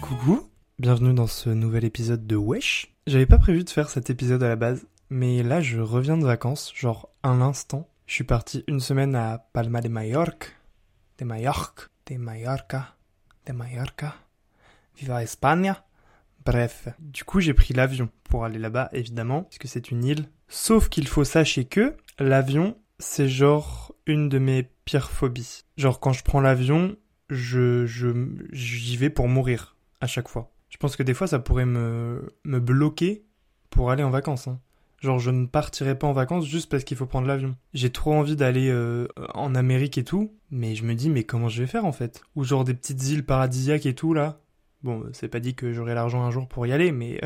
Coucou, bienvenue dans ce nouvel épisode de Wesh. J'avais pas prévu de faire cet épisode à la base, mais là je reviens de vacances, genre un instant. Je suis parti une semaine à Palma de Mallorca, de Mallorca, de Mallorca, de Mallorca, Viva España. Bref, du coup j'ai pris l'avion pour aller là-bas évidemment, puisque c'est une île. Sauf qu'il faut sachez que l'avion c'est genre une de mes pires phobies. Genre quand je prends l'avion, je j'y vais pour mourir à chaque fois. Je pense que des fois ça pourrait me me bloquer pour aller en vacances. hein. Genre je ne partirai pas en vacances juste parce qu'il faut prendre l'avion. J'ai trop envie d'aller euh, en Amérique et tout, mais je me dis mais comment je vais faire en fait? Ou genre des petites îles paradisiaques et tout là. Bon, c'est pas dit que j'aurai l'argent un jour pour y aller, mais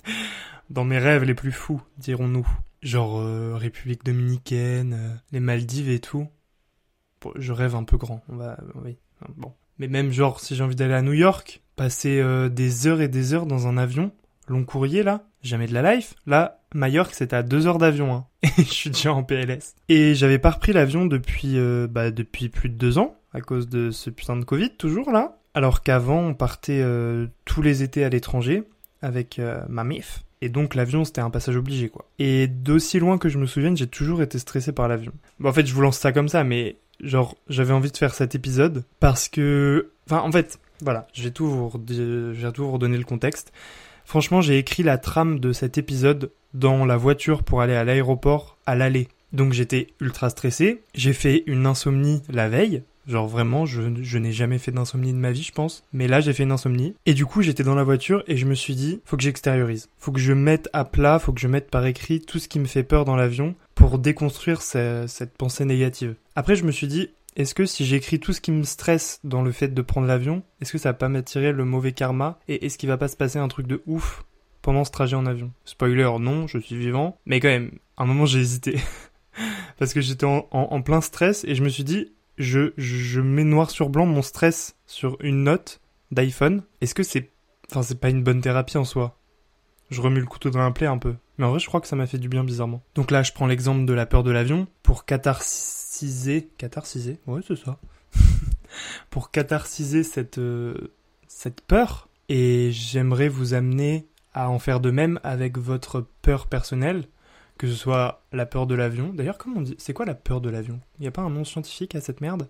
dans mes rêves les plus fous, dirons-nous. Genre euh, République dominicaine, euh, les Maldives et tout. Je rêve un peu grand, on va oui. Bon. Mais même genre si j'ai envie d'aller à New York, passer euh, des heures et des heures dans un avion, long courrier là, jamais de la life. Là, Majorque c'était à deux heures d'avion, hein. Et je suis déjà en PLS. Et j'avais pas repris l'avion depuis, euh, bah, depuis plus de deux ans, à cause de ce putain de Covid, toujours là. Alors qu'avant, on partait euh, tous les étés à l'étranger, avec euh, ma MIF. Et donc l'avion, c'était un passage obligé, quoi. Et d'aussi loin que je me souvienne, j'ai toujours été stressé par l'avion. En fait, je vous lance ça comme ça, mais genre, j'avais envie de faire cet épisode parce que... Enfin, en fait, voilà, je tout vous, je vais tout vous redonner le contexte. Franchement, j'ai écrit la trame de cet épisode dans la voiture pour aller à l'aéroport à l'aller. Donc j'étais ultra stressé. J'ai fait une insomnie la veille. Genre vraiment, je, n'ai jamais fait d'insomnie de ma vie, je pense. Mais là, j'ai fait une insomnie. Et du coup, j'étais dans la voiture et je me suis dit, faut que j'extériorise. Faut que je mette à plat, faut que je mette par écrit tout ce qui me fait peur dans l'avion pour déconstruire ce- cette pensée négative. Après, je me suis dit, est-ce que si j'écris tout ce qui me stresse dans le fait de prendre l'avion, est-ce que ça va pas m'attirer le mauvais karma et est-ce qu'il va pas se passer un truc de ouf pendant ce trajet en avion? Spoiler, non, je suis vivant, mais quand même, un moment j'ai hésité. Parce que j'étais en plein stress et je me suis dit, je, je mets noir sur blanc mon stress sur une note d'iPhone. Est-ce que c'est, enfin c'est pas une bonne thérapie en soi? Je remue le couteau dans la plaie un peu, mais en vrai je crois que ça m'a fait du bien bizarrement. Donc là je prends l'exemple de la peur de l'avion pour catharsiser, catharsiser, ouais c'est ça, pour catharsiser cette euh, cette peur et j'aimerais vous amener à en faire de même avec votre peur personnelle, que ce soit la peur de l'avion. D'ailleurs, comment on dit C'est quoi la peur de l'avion? Il y a pas un nom scientifique à cette merde?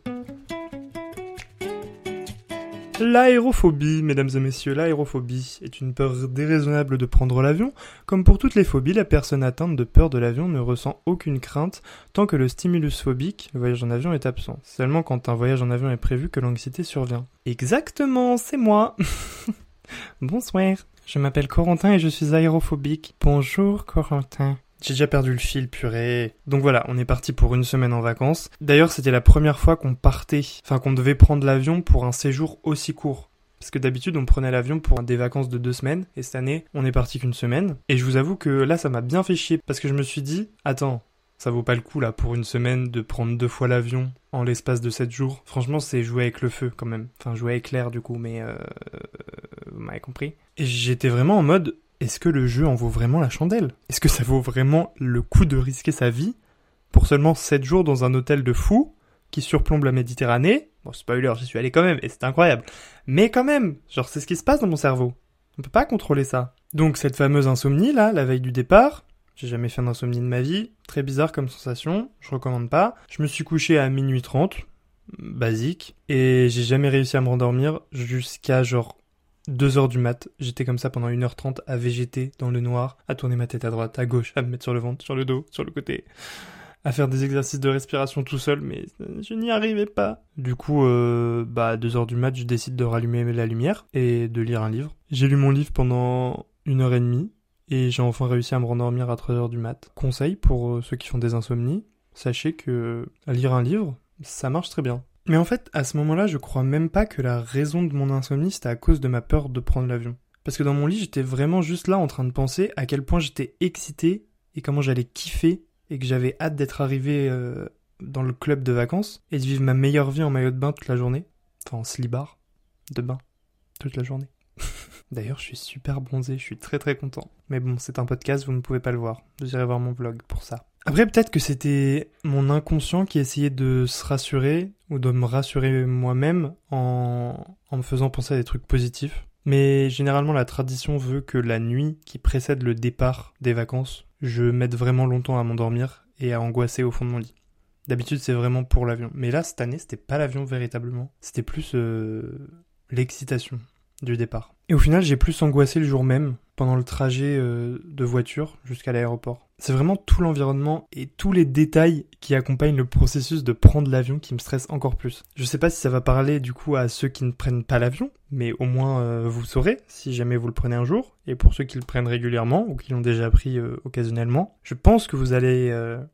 L'aérophobie, mesdames et messieurs, l'aérophobie est une peur déraisonnable de prendre l'avion. Comme pour toutes les phobies, la personne atteinte de peur de l'avion ne ressent aucune crainte tant que le stimulus phobique, le voyage en avion, est absent. Seulement quand un voyage en avion est prévu que l'anxiété survient. Exactement, c'est moi Bonsoir, je m'appelle Corentin et je suis aérophobique. Bonjour Corentin. J'ai déjà perdu le fil, purée. Donc voilà, on est parti pour une semaine en vacances. D'ailleurs, c'était la première fois qu'on partait, enfin qu'on devait prendre l'avion pour un séjour aussi court. Parce que d'habitude, on prenait l'avion pour des vacances de deux semaines, et cette année, on est parti qu'une semaine. Et je vous avoue que là, ça m'a bien fait chier, parce que je me suis dit, attends, ça vaut pas le coup là pour une semaine de prendre deux fois l'avion en l'espace de sept jours. Franchement, c'est jouer avec le feu quand même. Enfin, jouer avec l'air du coup, mais euh, vous m'avez compris. Et j'étais vraiment en mode, est-ce que le jeu en vaut vraiment la chandelle? Est-ce que ça vaut vraiment le coup de risquer sa vie pour seulement 7 jours dans un hôtel de fou qui surplombe la Méditerranée? Bon, spoiler, j'y suis allé quand même et c'est incroyable. Mais quand même, genre c'est ce qui se passe dans mon cerveau. On peut pas contrôler ça. Donc cette fameuse insomnie là, la veille du départ, j'ai jamais fait d'insomnie de ma vie, très bizarre comme sensation, je recommande pas. Je me suis couché à minuit 30, basique. Et j'ai jamais réussi à me rendormir jusqu'à genre 2h du mat. J'étais comme ça pendant 1h30 à végéter dans le noir, à tourner ma tête à droite, à gauche, à me mettre sur le ventre, sur le dos, sur le côté, à faire des exercices de respiration tout seul, mais je n'y arrivais pas. Du coup, euh, bah, à 2h du mat, je décide de rallumer la lumière et de lire un livre. J'ai lu mon livre pendant une heure et demie et j'ai enfin réussi à me rendormir à 3h du mat. Conseil pour euh, ceux qui font des insomnies, sachez que lire un livre, ça marche très bien. Mais en fait, à ce moment-là, je crois même pas que la raison de mon insomnie, c'était à cause de ma peur de prendre l'avion. Parce que dans mon lit, j'étais vraiment juste là en train de penser à quel point j'étais excité et comment j'allais kiffer et que j'avais hâte d'être arrivé euh, dans le club de vacances et de vivre ma meilleure vie en maillot de bain toute la journée. Enfin, en slibar de bain toute la journée. D'ailleurs, je suis super bronzé, je suis très très content. Mais bon, c'est un podcast, vous ne pouvez pas le voir. Vous irez voir mon vlog pour ça. Après, peut-être que c'était mon inconscient qui essayait de se rassurer ou de me rassurer moi-même en, en me faisant penser à des trucs positifs. Mais généralement, la tradition veut que la nuit qui précède le départ des vacances, je mette vraiment longtemps à m'endormir et à angoisser au fond de mon lit. D'habitude, c'est vraiment pour l'avion. Mais là, cette année, c'était pas l'avion véritablement. C'était plus euh, l'excitation du départ. Et au final, j'ai plus angoissé le jour même, pendant le trajet euh, de voiture jusqu'à l'aéroport. C'est vraiment tout l'environnement et tous les détails qui accompagnent le processus de prendre l'avion qui me stressent encore plus. Je sais pas si ça va parler du coup à ceux qui ne prennent pas l'avion, mais au moins euh, vous saurez si jamais vous le prenez un jour. Et pour ceux qui le prennent régulièrement ou qui l'ont déjà pris euh, occasionnellement, je pense que vous allez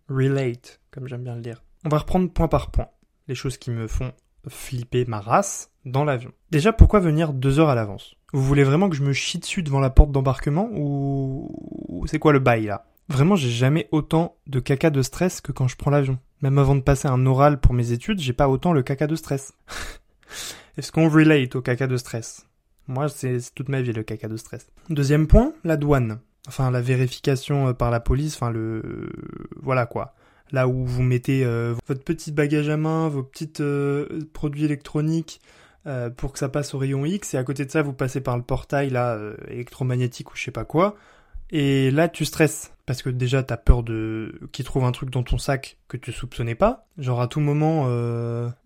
relate, comme j'aime bien le dire. On va reprendre point par point les choses qui me font flipper ma race dans l'avion. Déjà, pourquoi venir deux heures à l'avance? Vous voulez vraiment que je me chie dessus devant la porte d'embarquement ou c'est quoi le bail là? Vraiment, j'ai jamais autant de caca de stress que quand je prends l'avion. Même avant de passer un oral pour mes études, j'ai pas autant le caca de stress. Est-ce qu'on relate au caca de stress? Moi, c'est toute ma vie le caca de stress. Deuxième point, la douane. Enfin, la vérification euh, par la police, enfin le... Voilà quoi là où vous mettez euh, votre petit bagage à main, vos petits euh, produits électroniques euh, pour que ça passe au rayon X, et à côté de ça, vous passez par le portail là électromagnétique ou je sais pas quoi. Et là, tu stresses parce que déjà, t'as peur de qu'ils trouvent un truc dans ton sac que tu soupçonnais pas. Genre à tout moment,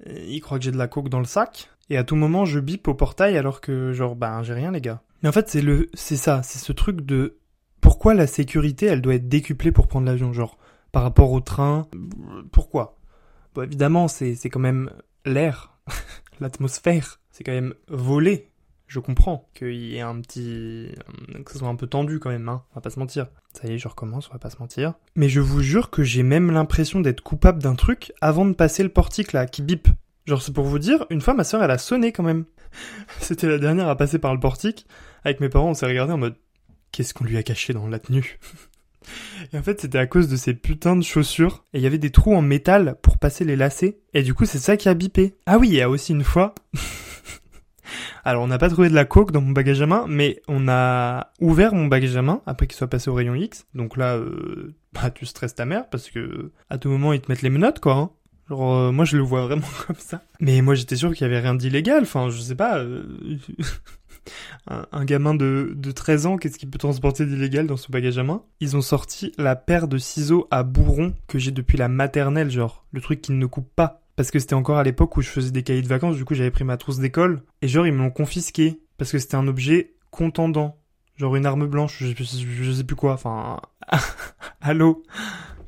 il croit que j'ai de la coke dans le sac, et à tout moment, je bip au portail alors que genre ben j'ai rien les gars. Mais en fait, c'est le, c'est ça, c'est ce truc de pourquoi la sécurité, elle doit être décuplée pour prendre l'avion, genre par rapport au train? Pourquoi? Bon, Évidemment, c'est quand même l'air, l'atmosphère. C'est quand même volé. Je comprends qu'il y ait un petit... que ce soit un peu tendu quand même, hein. On va pas se mentir. Ça y est, je recommence, on va pas se mentir. Mais je vous jure que j'ai même l'impression d'être coupable d'un truc avant de passer le portique là, qui bip. Genre, c'est pour vous dire, une fois ma soeur elle a sonné quand même. C'était la dernière à passer par le portique. Avec mes parents, on s'est regardé en mode, qu'est-ce qu'on lui a caché dans la tenue? Et en fait, c'était à cause de ces putains de chaussures. Et il y avait des trous en métal pour passer les lacets. Et du coup, c'est ça qui a bipé. Ah oui, il y a aussi une fois. Alors, on n'a pas trouvé de la coke dans mon bagage à main, mais on a ouvert mon bagage à main après qu'il soit passé au rayon X. Donc là, euh, bah, tu stresses ta mère parce que à tout moment, ils te mettent les menottes, quoi. Hein. Genre, euh, moi, je le vois vraiment comme ça. Mais moi, j'étais sûr qu'il y avait rien d'illégal. Enfin, je sais pas. Euh, un, gamin de, de 13 ans, qu'est-ce qu'il peut transporter d'illégal dans son bagage à main? Ils ont sorti la paire de ciseaux à bourron que j'ai depuis la maternelle, genre, le truc qui ne coupe pas. Parce que c'était encore à l'époque où je faisais des cahiers de vacances, du coup j'avais pris ma trousse d'école, et genre ils me l'ont confisqué, parce que c'était un objet contendant. Genre une arme blanche, je, je sais plus quoi, enfin... Allô?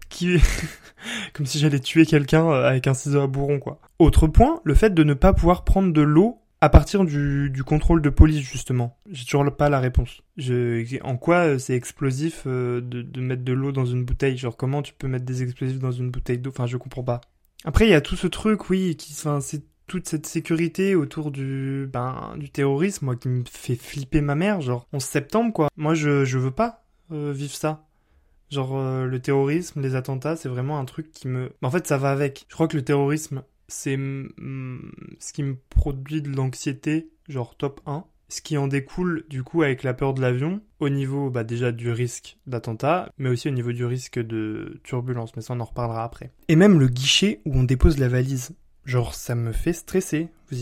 Qui... Comme si j'allais tuer quelqu'un euh, avec un ciseau à bourron, quoi. Autre point, le fait de ne pas pouvoir prendre de l'eau à partir du, du, contrôle de police, justement, j'ai toujours pas la réponse. Je, en quoi euh, c'est explosif euh, de, mettre de l'eau dans une bouteille? Genre, comment tu peux mettre des explosifs dans une bouteille d'eau? Enfin, je comprends pas. Après, il y a tout ce truc, oui, qui, enfin, c'est toute cette sécurité autour du, ben, du terrorisme, moi, qui me fait flipper ma mère, genre, 11 septembre, quoi. Moi, je, je veux pas euh, vivre ça. Genre, le terrorisme, les attentats, c'est vraiment un truc qui me... En fait, ça va avec. Je crois que le terrorisme, c'est ce qui me produit de l'anxiété, genre top 1. Ce qui en découle du coup avec la peur de l'avion, au niveau bah, déjà du risque d'attentat, mais aussi au niveau du risque de turbulence, mais ça on en reparlera après. Et même le guichet où on dépose la valise. Genre ça me fait stresser. Vous,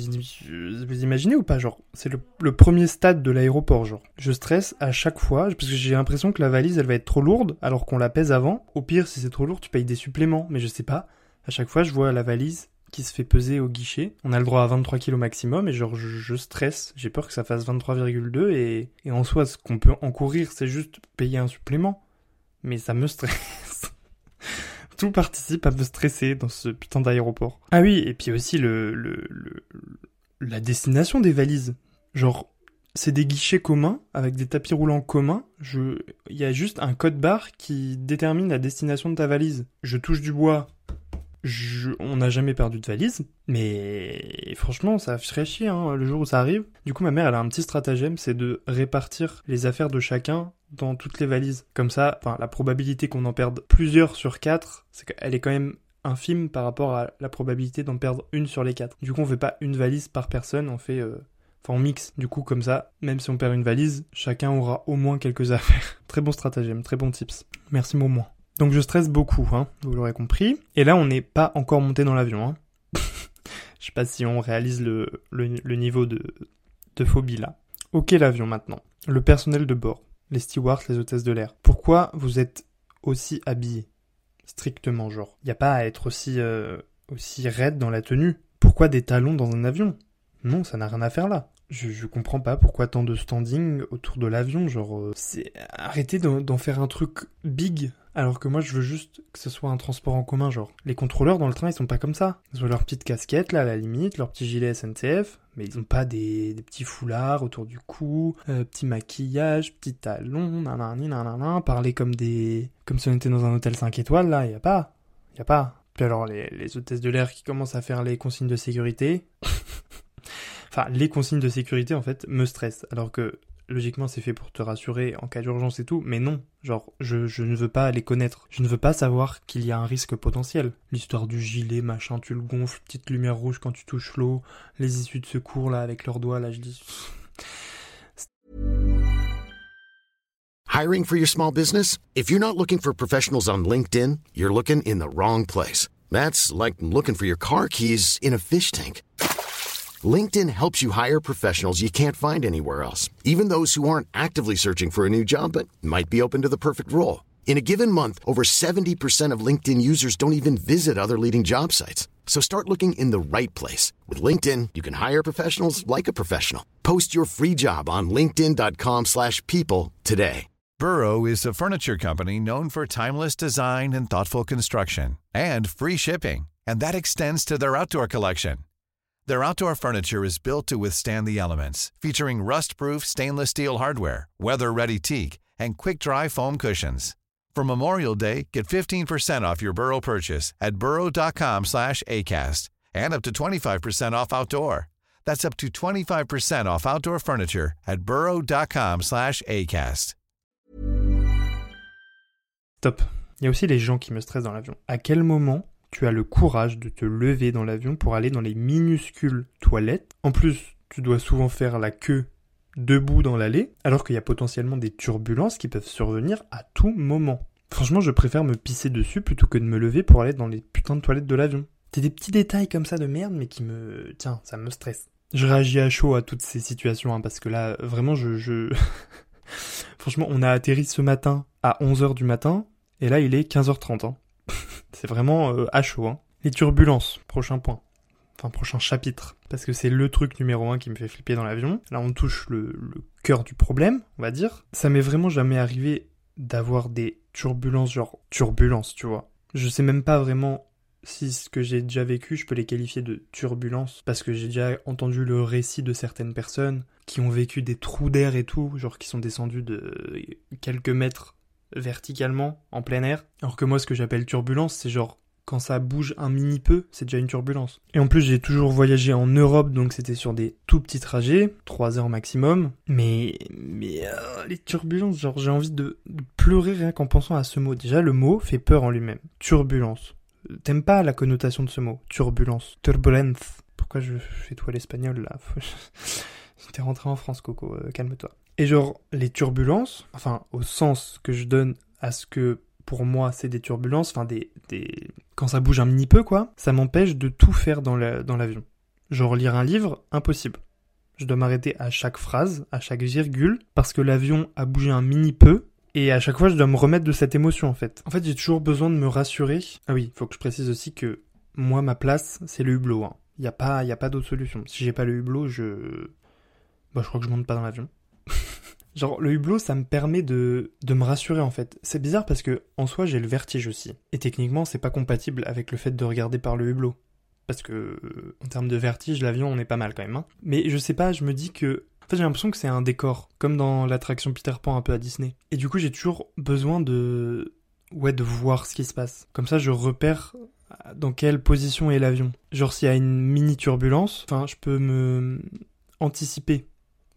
vous imaginez ou pas Genre c'est le, le, premier stade de l'aéroport, genre. Je stresse à chaque fois parce que j'ai l'impression que la valise elle va être trop lourde alors qu'on la pèse avant. Au pire si c'est trop lourd tu payes des suppléments, mais je sais pas. À chaque fois je vois la valise qui se fait peser au guichet. On a le droit à 23 kilos maximum et genre je, stresse, j'ai peur que ça fasse 23,2 et, et en soi ce qu'on peut encourir c'est juste payer un supplément. Mais ça me stresse. Tout participe à me stresser dans ce putain d'aéroport. Ah oui, et puis aussi le, le, la destination des valises. Genre c'est des guichets communs avec des tapis roulants communs. Il y a juste un code barre qui détermine la destination de ta valise. Je touche du bois. Je... on n'a jamais perdu de valise, mais franchement, ça ferait chier hein, le jour où ça arrive. Du coup, ma mère, elle a un petit stratagème, c'est de répartir les affaires de chacun dans toutes les valises. Comme ça, la probabilité qu'on en perde plusieurs sur quatre, c'est qu'elle est quand même infime par rapport à la probabilité d'en perdre une sur les quatre. Du coup, on fait pas une valise par personne, on fait euh, Enfin, on mixe, du coup, comme ça, même si on perd une valise, chacun aura au moins quelques affaires. très bon stratagème, très bon tips. Merci Momo. Donc je stresse beaucoup, hein, vous l'aurez compris. Et là, on n'est pas encore monté dans l'avion. Hein. Je sais pas si on réalise le, niveau de, de phobie là. Ok l'avion maintenant. Le personnel de bord. Les stewards, les hôtesses de l'air. Pourquoi vous êtes aussi habillés? Strictement genre. Y a pas à être aussi, euh, aussi raide dans la tenue? Pourquoi des talons dans un avion? Non, ça n'a rien à faire là. Je, je, comprends pas pourquoi tant de standing autour de l'avion, genre euh, c'est arrêtez d'en faire un truc big alors que moi je veux juste que ce soit un transport en commun genre. Les contrôleurs dans le train ils sont pas comme ça. Ils ont leur petite casquette là à la limite, leur petit gilet SNCF, mais ils ont pas des, petits foulards autour du cou, euh, petit maquillage, petit talon, nanani nanana, parler comme des comme si on était dans un hôtel 5 étoiles là, y a pas. Y a pas. Puis alors les, les hôtesses de l'air qui commencent à faire les consignes de sécurité. Enfin, les consignes de sécurité, en fait, me stressent. Alors que, logiquement, c'est fait pour te rassurer en cas d'urgence et tout. Mais non. Genre, je, je ne veux pas les connaître. Je ne veux pas savoir qu'il y a un risque potentiel. L'histoire du gilet, machin, tu le gonfles, petite lumière rouge quand tu touches l'eau, les issues de secours, là, avec leurs doigts, là, je dis... Hiring for your small business? If you're not looking for professionals on LinkedIn, you're looking in the wrong place. That's like looking for your car keys in a fish tank. LinkedIn helps you hire professionals you can't find anywhere else, even those who aren't actively searching for a new job but might be open to the perfect role. In a given month, over 70% of LinkedIn users don't even visit other leading job sites. So start looking in the right place. With LinkedIn, you can hire professionals like a professional. Post your free job on linkedin.com slash people today. Burrow is a furniture company known for timeless design and thoughtful construction and free shipping. And that extends to their outdoor collection. Their outdoor furniture is built to withstand the elements, featuring rust-proof stainless steel hardware, weather-ready teak, and quick-dry foam cushions. For Memorial Day, get 15% off your Burrow purchase at burrow.com slash ACAST and up to 25% off outdoor. That's up to 25% off outdoor furniture at burrow.com slash ACAST. Top. Il y a aussi les gens qui me stressent dans l'avion. À quel moment tu as le courage de te lever dans l'avion pour aller dans les minuscules toilettes. En plus, tu dois souvent faire la queue debout dans l'allée, alors qu'il y a potentiellement des turbulences qui peuvent survenir à tout moment. Franchement, je préfère me pisser dessus plutôt que de me lever pour aller dans les putains de toilettes de l'avion. C'est des petits détails comme ça de merde, mais qui me... Tiens, ça me stresse. Je réagis à chaud à toutes ces situations, hein, parce que là, vraiment, je... je... Franchement, on a atterri ce matin à 11h du matin, et là, il est 15h30. Hein. C'est vraiment euh, à chaud. Hein. Les turbulences, prochain point. Enfin, prochain chapitre. Parce que c'est le truc numéro un qui me fait flipper dans l'avion. Là, on touche le, le cœur du problème, on va dire. Ça m'est vraiment jamais arrivé d'avoir des turbulences, genre turbulences, tu vois. Je sais même pas vraiment si ce que j'ai déjà vécu, je peux les qualifier de turbulences, parce que j'ai déjà entendu le récit de certaines personnes qui ont vécu des trous d'air et tout, genre qui sont descendus de quelques mètres verticalement en plein air. Alors que moi, ce que j'appelle turbulence, c'est genre quand ça bouge un mini peu, c'est déjà une turbulence. Et en plus, j'ai toujours voyagé en Europe, donc c'était sur des tout petits trajets, 3 heures maximum. Mais, mais euh, les turbulences, genre j'ai envie de, pleurer rien qu'en pensant à ce mot. Déjà, le mot fait peur en lui-même. Turbulence. T'aimes pas la connotation de ce mot Turbulence. Turbulence. Pourquoi je fais à l'espagnol là? T'es rentré en France, Coco, euh, calme-toi. Et genre, les turbulences, enfin, au sens que je donne à ce que pour moi c'est des turbulences, enfin des, des... Quand ça bouge un mini peu, quoi, ça m'empêche de tout faire dans l'avion. genre lire un livre, impossible. Je dois m'arrêter à chaque phrase, à chaque virgule, parce que l'avion a bougé un mini peu, et à chaque fois je dois me remettre de cette émotion en fait. En fait j'ai toujours besoin de me rassurer. Ah oui, faut que je précise aussi que moi, ma place, c'est le hublot. Hein. Il n'y a pas, y a pas d'autre solution. Si j'ai pas le hublot, je... Bah, je crois que je monte pas dans l'avion. Genre, le hublot, ça me permet de, de me rassurer, en fait. C'est bizarre parce que, en soi, j'ai le vertige aussi. Et techniquement, c'est pas compatible avec le fait de regarder par le hublot. Parce que, en termes de vertige, l'avion, on est pas mal quand même. Hein. Mais je sais pas, je me dis que en fait, j'ai l'impression que c'est un décor, comme dans l'attraction Peter Pan un peu à Disney. Et du coup, j'ai toujours besoin de, ouais, de voir ce qui se passe. Comme ça, je repère dans quelle position est l'avion. Genre, s'il y a une mini turbulence, enfin, je peux me anticiper.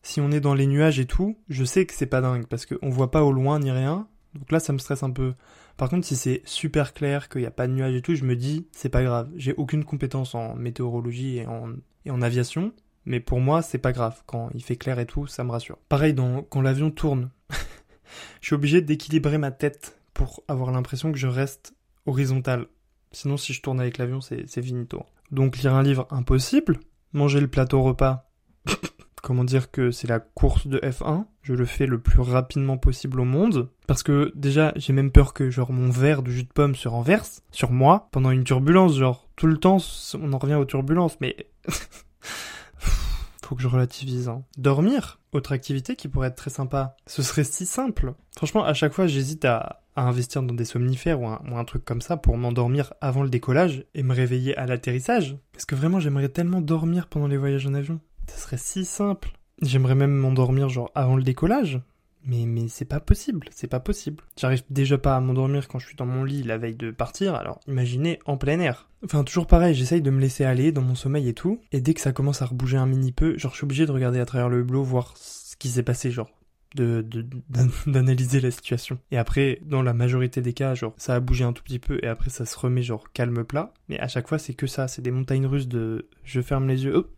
Si on est dans les nuages et tout, je sais que c'est pas dingue parce qu'on voit pas au loin ni rien. Donc là, ça me stresse un peu. Par contre, si c'est super clair, qu'il n'y a pas de nuages et tout, je me dis, c'est pas grave. J'ai aucune compétence en météorologie et en, aviation. Mais pour moi, c'est pas grave. Quand il fait clair et tout, ça me rassure. Pareil, quand l'avion tourne, je suis obligé d'équilibrer ma tête pour avoir l'impression que je reste horizontal. Sinon, si je tourne avec l'avion, c'est finito. Donc, lire un livre, impossible. Manger le plateau repas, comment dire que c'est la course de F1. Je le fais le plus rapidement possible au monde. Parce que déjà, j'ai même peur que genre mon verre de jus de pomme se renverse sur moi pendant une turbulence. Genre, tout le temps, on en revient aux turbulences. Mais faut que je relativise. Hein. Dormir, autre activité qui pourrait être très sympa. Ce serait si simple. Franchement, à chaque fois, j'hésite à, investir dans des somnifères ou un, truc comme ça pour m'endormir avant le décollage et me réveiller à l'atterrissage. Parce que vraiment, j'aimerais tellement dormir pendant les voyages en avion. Ce serait si simple. J'aimerais même m'endormir genre avant le décollage. Mais, mais c'est pas possible, c'est pas possible. J'arrive déjà pas à m'endormir quand je suis dans mon lit la veille de partir, alors imaginez en plein air. Enfin, toujours pareil, j'essaye de me laisser aller dans mon sommeil et tout, et dès que ça commence à rebouger un mini peu, genre je suis obligé de regarder à travers le hublot, voir ce qui s'est passé, genre de, d'analyser la situation. Et après, dans la majorité des cas, genre, ça a bougé un tout petit peu et après ça se remet genre calme plat. Mais à chaque fois, c'est que ça, c'est des montagnes russes de je ferme les yeux, hop,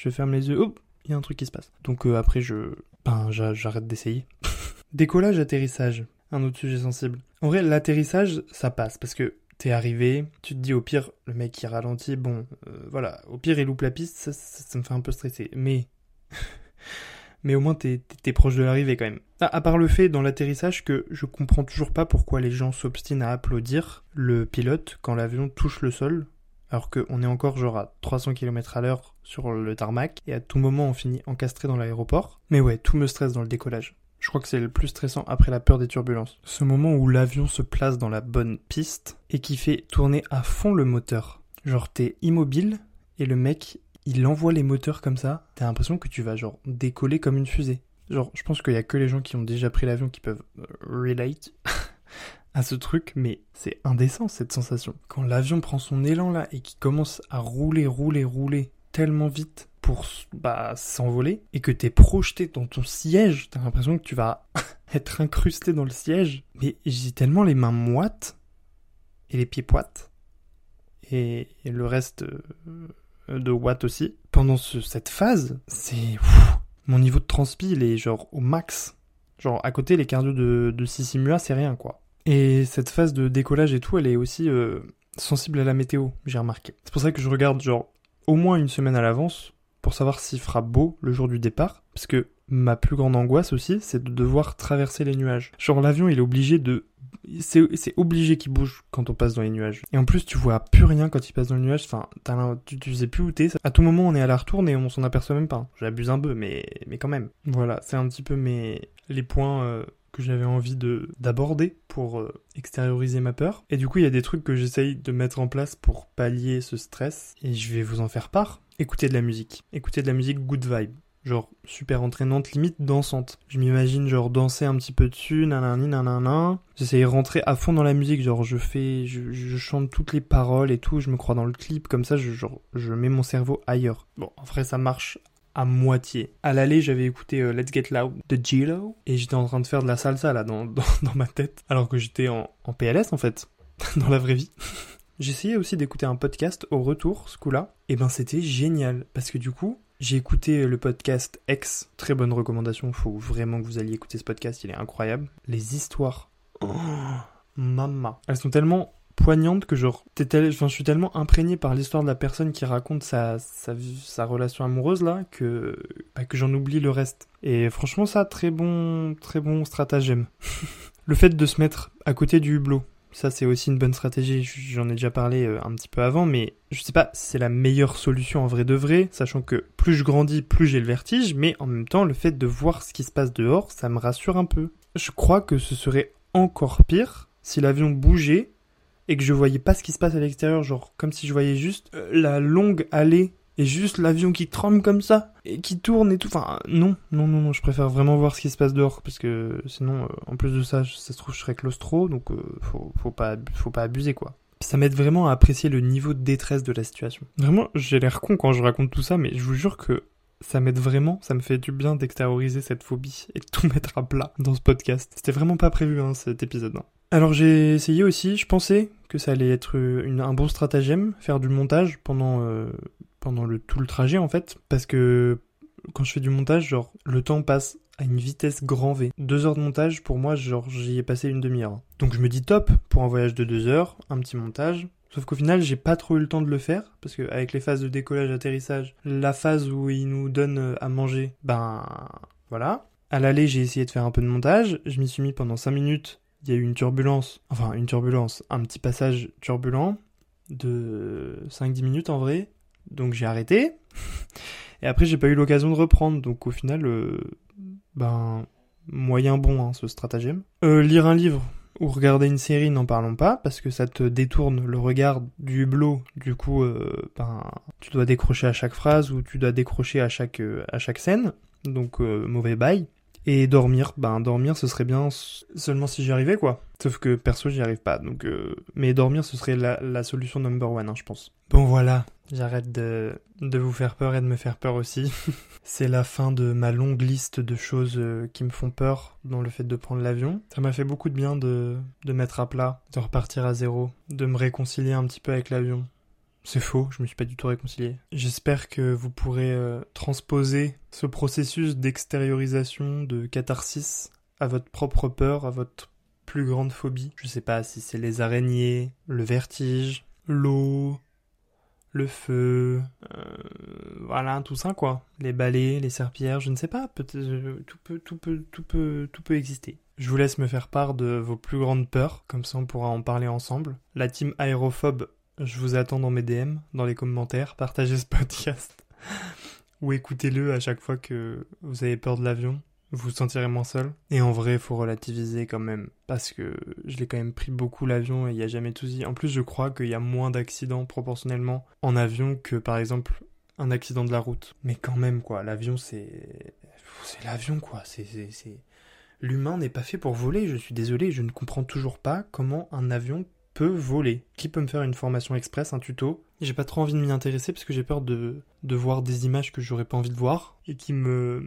je ferme les yeux, hop, il y a un truc qui se passe. Donc euh, après, je, ben, j'arrête d'essayer. Décollage, atterrissage. Un autre sujet sensible. En vrai, l'atterrissage, ça passe parce que t'es arrivé, tu te dis au pire, le mec qui ralentit, bon, euh, voilà, au pire il loupe la piste, ça, me fait un peu stresser. Mais, mais au moins t'es, proche de l'arrivée quand même. Ah, à part le fait dans l'atterrissage que je comprends toujours pas pourquoi les gens s'obstinent à applaudir le pilote quand l'avion touche le sol, alors qu'on est encore genre à 300 km à l'heure sur le tarmac, et à tout moment on finit encastré dans l'aéroport. Mais ouais, tout me stresse dans le décollage. Je crois que c'est le plus stressant après la peur des turbulences. Ce moment où l'avion se place dans la bonne piste et qui fait tourner à fond le moteur. Genre t'es immobile et le mec il envoie les moteurs comme ça. T'as l'impression que tu vas genre décoller comme une fusée. Genre je pense qu'il y a que les gens qui ont déjà pris l'avion qui peuvent euh, relate à ce truc, mais c'est indécent cette sensation. Quand l'avion prend son élan là et qui commence à rouler, rouler, rouler tellement vite pour bah, s'envoler et que t'es projeté dans ton siège, t'as l'impression que tu vas être incrusté dans le siège. Mais j'ai tellement les mains moites et les pieds poites et, le reste euh, de watt aussi. Pendant cette phase, c'est mon niveau de transpi il est genre au max. Genre à côté les cardio de, de Sissimua c'est rien quoi. Et cette phase de décollage et tout, elle est aussi euh, sensible à la météo, j'ai remarqué. C'est pour ça que je regarde genre au moins une semaine à l'avance pour savoir s'il fera beau le jour du départ, parce que ma plus grande angoisse aussi, c'est de devoir traverser les nuages. Genre l'avion, il est obligé de c'est obligé qu'il bouge quand on passe dans les nuages. Et en plus, tu vois plus rien quand il passe dans les nuages. Enfin, tu, tu sais plus où t'es. À tout moment, on est à la retourne et on s'en aperçoit même pas. J'abuse un peu, mais, mais quand même. Voilà, c'est un petit peu mes, les points euh, j'avais envie de d'aborder pour euh, extérioriser ma peur. Et du coup, il y a des trucs que j'essaye de mettre en place pour pallier ce stress et je vais vous en faire part. Écoutez de la musique. Écoutez de la musique good vibe. Genre super entraînante, limite dansante. Je m'imagine genre danser un petit peu dessus, nanani nanana. J'essaye de rentrer à fond dans la musique, genre je fais, je, chante toutes les paroles et tout, je me crois dans le clip, comme ça je, genre, je mets mon cerveau ailleurs. Bon, en vrai ça marche à moitié. À l'aller, j'avais écouté euh, Let's Get Loud de Gilo et j'étais en train de faire de la salsa là dans, dans, ma tête alors que j'étais en, en PLS en fait, dans la vraie vie. J'essayais aussi d'écouter un podcast au retour ce coup-là et ben c'était génial parce que du coup, j'ai écouté le podcast X, très bonne recommandation, faut vraiment que vous alliez écouter ce podcast, il est incroyable. Les histoires. Oh, maman. Elles sont tellement poignante que genre, je suis tellement imprégné par l'histoire de la personne qui raconte sa, sa, sa relation amoureuse là que, bah, que j'en oublie le reste. Et franchement, ça, très bon, très bon stratagème. le fait de se mettre à côté du hublot Ça, c'est aussi une bonne stratégie. J'en ai déjà parlé euh, un petit peu avant, mais je sais pas si c'est la meilleure solution en vrai de vrai, sachant que plus je grandis, plus j'ai le vertige, mais en même temps, le fait de voir ce qui se passe dehors, ça me rassure un peu. Je crois que ce serait encore pire si l'avion bougeait et que je voyais pas ce qui se passe à l'extérieur, genre comme si je voyais juste euh, la longue allée et juste l'avion qui tremble comme ça et qui tourne et tout. Enfin, non, non, non, non, je préfère vraiment voir ce qui se passe dehors parce que sinon, euh, en plus de ça, ça se trouve, je serais claustro, donc euh, faut, faut, pas, faut pas abuser quoi. Ça m'aide vraiment à apprécier le niveau de détresse de la situation. Vraiment, j'ai l'air con quand je raconte tout ça, mais je vous jure que ça m'aide vraiment, ça me fait du bien d'extérioriser cette phobie et de tout mettre à plat dans ce podcast. C'était vraiment pas prévu hein, cet épisode. Hein. Alors j'ai essayé aussi, je pensais que ça allait être une, un bon stratagème, faire du montage pendant, euh, tout le trajet en fait, parce que quand je fais du montage, genre le temps passe à une vitesse grand V. Deux heures de montage, pour moi, genre j'y ai passé une demi-heure. Donc je me dis top pour un voyage de deux heures, un petit montage, Sauf qu'au final, j'ai pas trop eu le temps de le faire, parce que avec les phases de décollage, atterrissage, la phase où il nous donne euh, à manger, ben voilà. À l'aller, j'ai essayé de faire un peu de montage, je m'y suis mis pendant 5 minutes, il y a eu une turbulence, enfin une turbulence, un petit passage turbulent de 5-10 minutes en vrai, donc j'ai arrêté. Et après, j'ai pas eu l'occasion de reprendre, donc au final, euh, ben moyen bon hein, ce stratagème. Euh, lire un livre, ou regarder une série, n'en parlons pas, parce que ça te détourne le regard du hublot. Du coup, euh, ben, tu dois décrocher à chaque phrase ou tu dois décrocher à chaque, à chaque scène. Donc, mauvais bail. Et dormir, ben dormir ce serait bien seulement si j'y arrivais quoi. Sauf que perso j'y arrive pas, donc mais dormir ce serait la, la solution number one, hein, je pense. Bon voilà, j'arrête de, de vous faire peur et de me faire peur aussi. C'est la fin de ma longue liste de choses euh, qui me font peur dans le fait de prendre l'avion. Ça m'a fait beaucoup de bien de, de mettre à plat, de repartir à zéro, de me réconcilier un petit peu avec l'avion. C'est faux, je me suis pas du tout réconcilié. J'espère que vous pourrez euh, transposer ce processus d'extériorisation, de catharsis à votre propre peur, à votre plus grande phobie. Je sais pas si c'est les araignées, le vertige, l'eau, le feu, euh, voilà, tout ça quoi. Les balais, les serpillères, je ne sais pas, peut euh, tout peut, tout peut, tout peut, tout peut exister. Je vous laisse me faire part de vos plus grandes peurs, comme ça on pourra en parler ensemble. La team aérophobe, je vous attends dans mes DM, dans les commentaires, partagez ce podcast ou écoutez-le à chaque fois que vous avez peur de l'avion vous vous sentirez moins seul. Et en vrai, il faut relativiser quand même, parce que je l'ai quand même pris beaucoup l'avion et il n'y a jamais tout dit. En plus, je crois qu'il y a moins d'accidents proportionnellement en avion que par exemple un accident de la route. Mais quand même, quoi, l'avion c'est. C'est l'avion, quoi. C'est. L'humain n'est pas fait pour voler, je suis désolé, je ne comprends toujours pas comment un avion voler. Qui peut me faire une formation express, un tuto? J'ai pas trop envie de m'y intéresser parce que j'ai peur de, voir des images que j'aurais pas envie de voir et qui me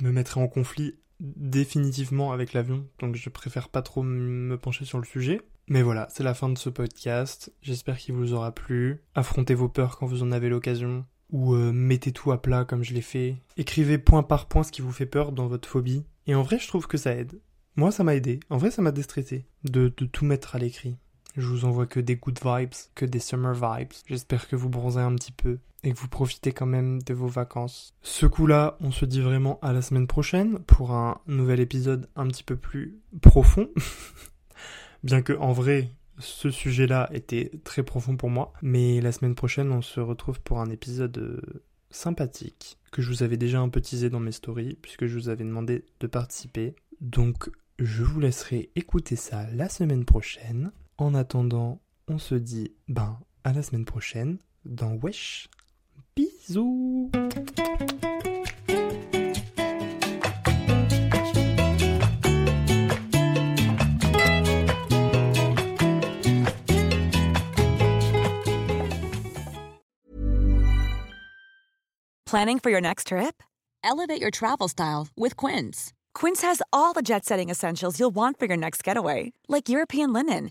me mettrait en conflit définitivement avec l'avion, donc je préfère pas trop me pencher sur le sujet. Mais voilà, c'est la fin de ce podcast. J'espère qu'il vous aura plu. Affrontez vos peurs quand vous en avez l'occasion. Ou euh, mettez tout à plat comme je l'ai fait. Écrivez point par point ce qui vous fait peur dans votre phobie. Et en vrai, je trouve que ça aide. Moi, ça m'a aidé. En vrai, ça m'a déstressé de, de tout mettre à l'écrit. Je vous envoie que des good vibes, que des summer vibes. J'espère que vous bronzez un petit peu et que vous profitez quand même de vos vacances. Ce coup-là, on se dit vraiment à la semaine prochaine pour un nouvel épisode un petit peu plus profond. Bien que en vrai, ce sujet-là était très profond pour moi. Mais la semaine prochaine, on se retrouve pour un épisode euh, sympathique que je vous avais déjà un peu teasé dans mes stories puisque je vous avais demandé de participer. Donc, je vous laisserai écouter ça la semaine prochaine. En attendant, on se dit ben à la semaine prochaine dans Wesh. Bisous Planning for your next trip? Elevate your travel style with Quince. Quince has all the jet setting essentials you'll want for your next getaway, like European linen